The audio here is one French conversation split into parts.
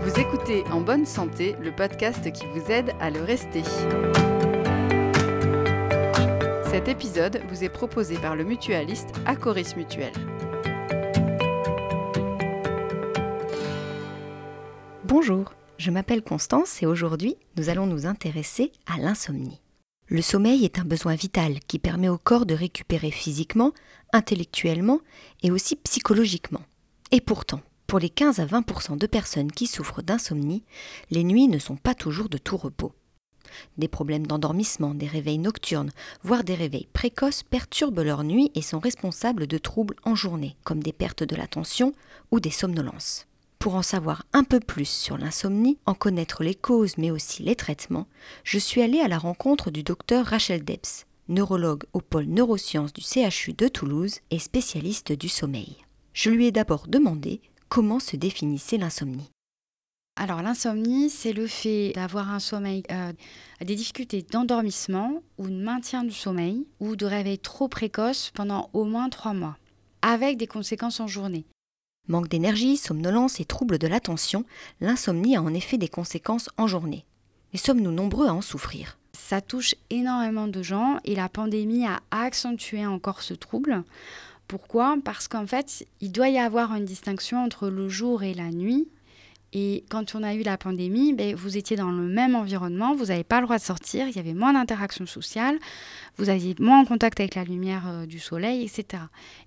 Vous écoutez En bonne santé, le podcast qui vous aide à le rester. Cet épisode vous est proposé par le mutualiste Acoris Mutuel. Bonjour, je m'appelle Constance et aujourd'hui nous allons nous intéresser à l'insomnie. Le sommeil est un besoin vital qui permet au corps de récupérer physiquement, intellectuellement et aussi psychologiquement. Et pourtant, pour les 15 à 20% de personnes qui souffrent d'insomnie, les nuits ne sont pas toujours de tout repos. Des problèmes d'endormissement, des réveils nocturnes, voire des réveils précoces perturbent leur nuit et sont responsables de troubles en journée, comme des pertes de l'attention ou des somnolences. Pour en savoir un peu plus sur l'insomnie, en connaître les causes mais aussi les traitements, je suis allée à la rencontre du docteur Rachel Debs, neurologue au pôle neurosciences du CHU de Toulouse et spécialiste du sommeil. Je lui ai d'abord demandé comment se définissait l'insomnie. Alors l'insomnie, c'est le fait d'avoir un sommeil, euh, des difficultés d'endormissement ou de maintien du sommeil ou de réveil trop précoce pendant au moins trois mois, avec des conséquences en journée. Manque d'énergie, somnolence et troubles de l'attention, l'insomnie a en effet des conséquences en journée. Mais sommes-nous nombreux à en souffrir? Ça touche énormément de gens et la pandémie a accentué encore ce trouble. Pourquoi? Parce qu'en fait, il doit y avoir une distinction entre le jour et la nuit et quand on a eu la pandémie, ben, vous étiez dans le même environnement, vous n'avez pas le droit de sortir, il y avait moins d'interactions sociales, vous aviez moins en contact avec la lumière euh, du soleil, etc.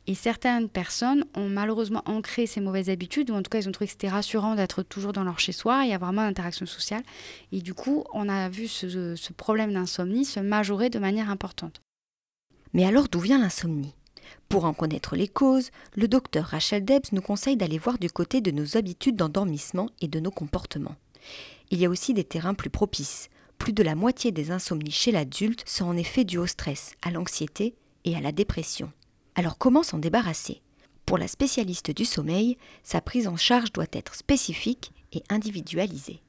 Et certaines personnes ont malheureusement ancré ces mauvaises habitudes, ou en tout cas ils ont trouvé que c'était rassurant d'être toujours dans leur chez-soi et avoir moins d'interactions sociales. Et du coup, on a vu ce, ce problème d'insomnie se majorer de manière importante. Mais alors d'où vient l'insomnie? Pour en connaître les causes, le docteur Rachel Debs nous conseille d'aller voir du côté de nos habitudes d'endormissement et de nos comportements. Il y a aussi des terrains plus propices. Plus de la moitié des insomnies chez l'adulte sont en effet dues au stress, à l'anxiété et à la dépression. Alors comment s'en débarrasser? Pour la spécialiste du sommeil, sa prise en charge doit être spécifique et individualisée.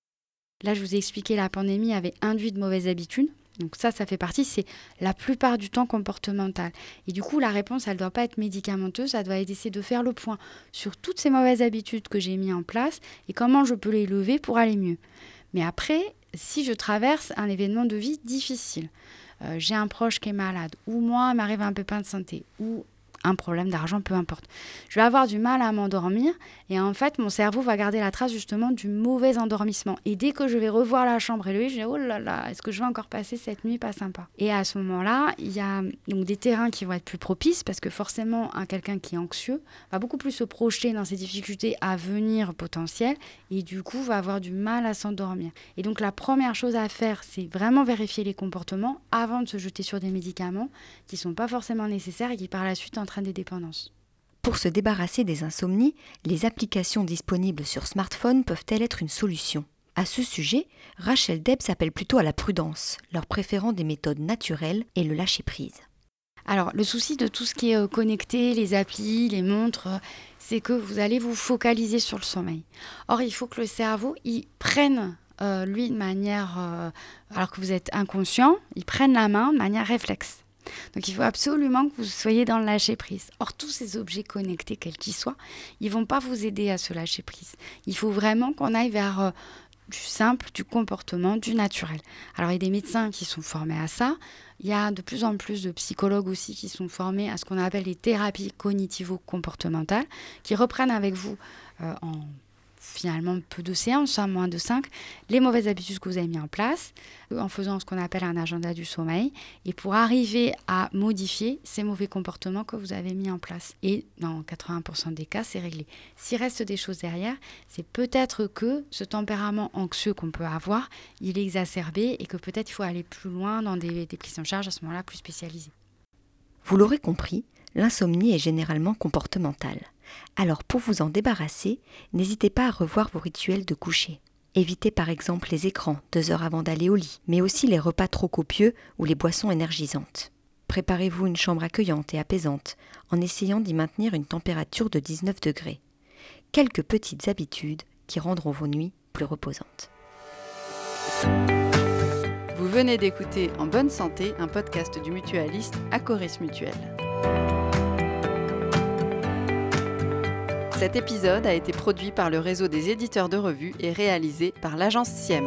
Là, je vous ai expliqué, la pandémie avait induit de mauvaises habitudes. Donc ça, ça fait partie, c'est la plupart du temps comportemental. Et du coup, la réponse, elle ne doit pas être médicamenteuse, ça doit être essayer de faire le point sur toutes ces mauvaises habitudes que j'ai mis en place et comment je peux les lever pour aller mieux. Mais après, si je traverse un événement de vie difficile, euh, j'ai un proche qui est malade, ou moi, m'arrive un pépin de santé, ou un problème d'argent, peu importe. Je vais avoir du mal à m'endormir et en fait, mon cerveau va garder la trace justement du mauvais endormissement. Et dès que je vais revoir la chambre et le lit, je vais oh là là, est-ce que je vais encore passer cette nuit pas sympa? Et à ce moment-là, il y a donc des terrains qui vont être plus propices parce que forcément, un quelqu'un qui est anxieux va beaucoup plus se projeter dans ses difficultés à venir potentielles et du coup va avoir du mal à s'endormir. Et donc la première chose à faire, c'est vraiment vérifier les comportements avant de se jeter sur des médicaments qui sont pas forcément nécessaires et qui par la suite des dépendances. Pour se débarrasser des insomnies, les applications disponibles sur smartphone peuvent-elles être une solution? À ce sujet, Rachel Deb s'appelle plutôt à la prudence, leur préférant des méthodes naturelles et le lâcher-prise. Alors, le souci de tout ce qui est euh, connecté, les applis, les montres, euh, c'est que vous allez vous focaliser sur le sommeil. Or, il faut que le cerveau il prenne, euh, lui, de manière, alors que vous êtes inconscient, il prenne la main de manière réflexe. Donc il faut absolument que vous soyez dans le lâcher prise. Or tous ces objets connectés, quels qu'ils soient, ils vont pas vous aider à se lâcher prise. Il faut vraiment qu'on aille vers euh, du simple, du comportement, du naturel. Alors il y a des médecins qui sont formés à ça. Il y a de plus en plus de psychologues aussi qui sont formés à ce qu'on appelle les thérapies cognitivo-comportementales, qui reprennent avec vous euh, en finalement peu de séances, hein, moins de 5, les mauvaises habitudes que vous avez mis en place, en faisant ce qu'on appelle un agenda du sommeil, et pour arriver à modifier ces mauvais comportements que vous avez mis en place. Et dans 80% des cas, c'est réglé. S'il reste des choses derrière, c'est peut-être que ce tempérament anxieux qu'on peut avoir, il est exacerbé et que peut-être il faut aller plus loin dans des, des prises en charge à ce moment-là plus spécialisées. Vous l'aurez compris, l'insomnie est généralement comportementale. Alors pour vous en débarrasser, n'hésitez pas à revoir vos rituels de coucher. Évitez par exemple les écrans deux heures avant d'aller au lit, mais aussi les repas trop copieux ou les boissons énergisantes. Préparez-vous une chambre accueillante et apaisante en essayant d'y maintenir une température de 19 degrés. Quelques petites habitudes qui rendront vos nuits plus reposantes. Vous venez d'écouter En bonne santé un podcast du mutualiste Acoris Mutuel. Cet épisode a été produit par le réseau des éditeurs de revues et réalisé par l'agence SIEM.